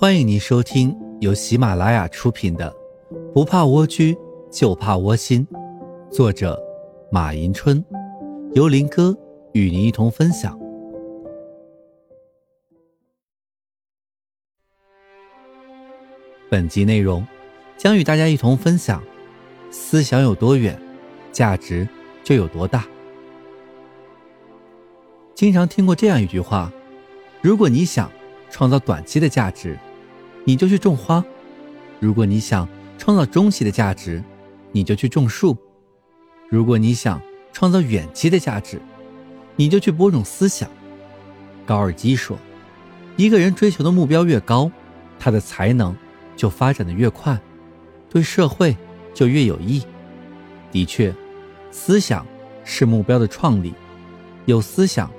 欢迎您收听由喜马拉雅出品的《不怕蜗居就怕窝心》，作者马迎春，由林哥与您一同分享。本集内容将与大家一同分享：思想有多远，价值就有多大。经常听过这样一句话：如果你想创造短期的价值，你就去种花；如果你想创造中期的价值，你就去种树；如果你想创造远期的价值，你就去播种思想。高尔基说：“一个人追求的目标越高，他的才能就发展的越快，对社会就越有益。”的确，思想是目标的创立，有思想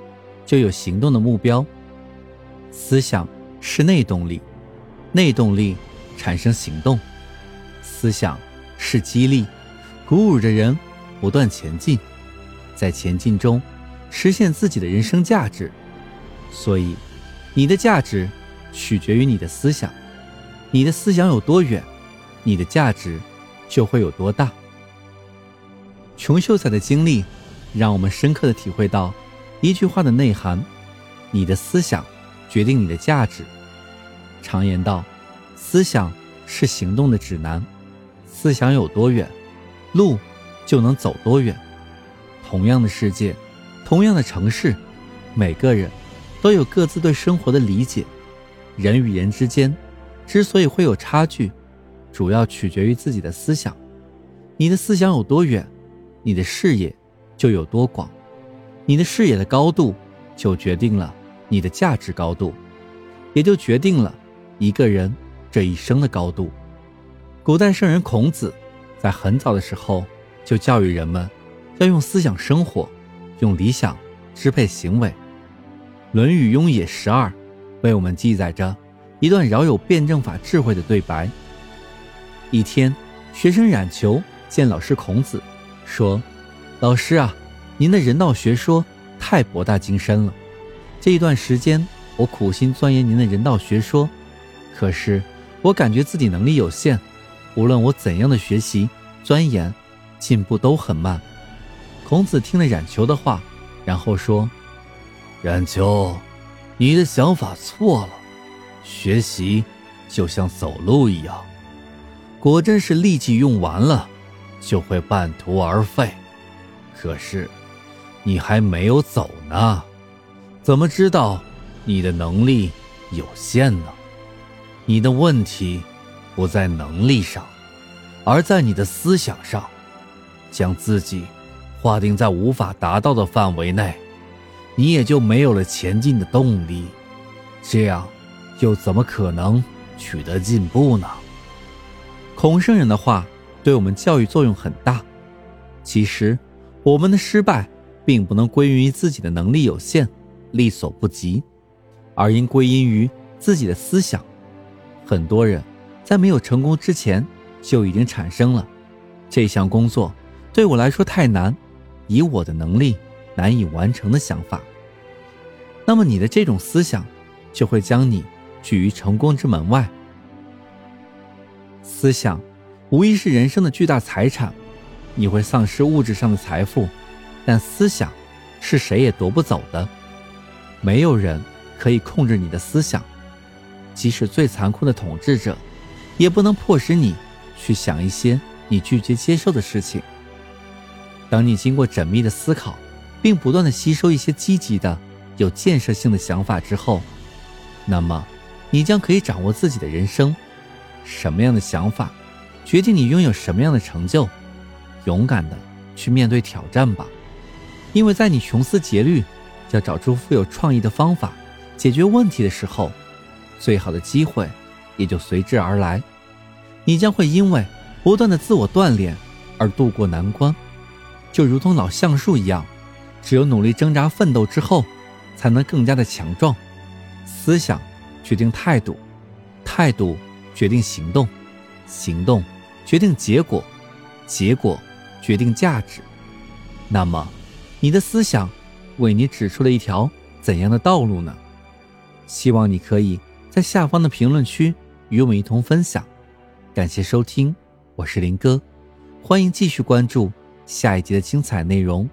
就有行动的目标，思想是内动力。内动力产生行动，思想是激励，鼓舞着人不断前进，在前进中实现自己的人生价值。所以，你的价值取决于你的思想，你的思想有多远，你的价值就会有多大。穷秀才的经历让我们深刻的体会到一句话的内涵：你的思想决定你的价值。常言道，思想是行动的指南，思想有多远，路就能走多远。同样的世界，同样的城市，每个人都有各自对生活的理解。人与人之间之所以会有差距，主要取决于自己的思想。你的思想有多远，你的视野就有多广。你的视野的高度，就决定了你的价值高度，也就决定了。一个人这一生的高度，古代圣人孔子在很早的时候就教育人们要用思想生活，用理想支配行为。《论语雍也十二》为我们记载着一段饶有辩证法智慧的对白。一天，学生冉求见老师孔子，说：“老师啊，您的人道学说太博大精深了。这一段时间，我苦心钻研您的人道学说。”可是，我感觉自己能力有限，无论我怎样的学习钻研，进步都很慢。孔子听了冉求的话，然后说：“冉求，你的想法错了。学习就像走路一样，果真是力气用完了，就会半途而废。可是，你还没有走呢，怎么知道你的能力有限呢？”你的问题不在能力上，而在你的思想上。将自己划定在无法达到的范围内，你也就没有了前进的动力。这样，又怎么可能取得进步呢？孔圣人的话对我们教育作用很大。其实，我们的失败并不能归因于自己的能力有限、力所不及，而应归因于自己的思想。很多人在没有成功之前就已经产生了这项工作对我来说太难，以我的能力难以完成的想法。那么你的这种思想就会将你拒于成功之门外。思想无疑是人生的巨大财产，你会丧失物质上的财富，但思想是谁也夺不走的，没有人可以控制你的思想。即使最残酷的统治者，也不能迫使你去想一些你拒绝接受的事情。当你经过缜密的思考，并不断的吸收一些积极的、有建设性的想法之后，那么你将可以掌握自己的人生。什么样的想法，决定你拥有什么样的成就。勇敢的去面对挑战吧，因为在你穷思竭虑，要找出富有创意的方法解决问题的时候。最好的机会也就随之而来，你将会因为不断的自我锻炼而度过难关，就如同老橡树一样，只有努力挣扎奋斗之后，才能更加的强壮。思想决定态度，态度决定行动，行动决定结果，结果决定价值。那么，你的思想为你指出了一条怎样的道路呢？希望你可以。在下方的评论区与我们一同分享。感谢收听，我是林哥，欢迎继续关注下一集的精彩内容。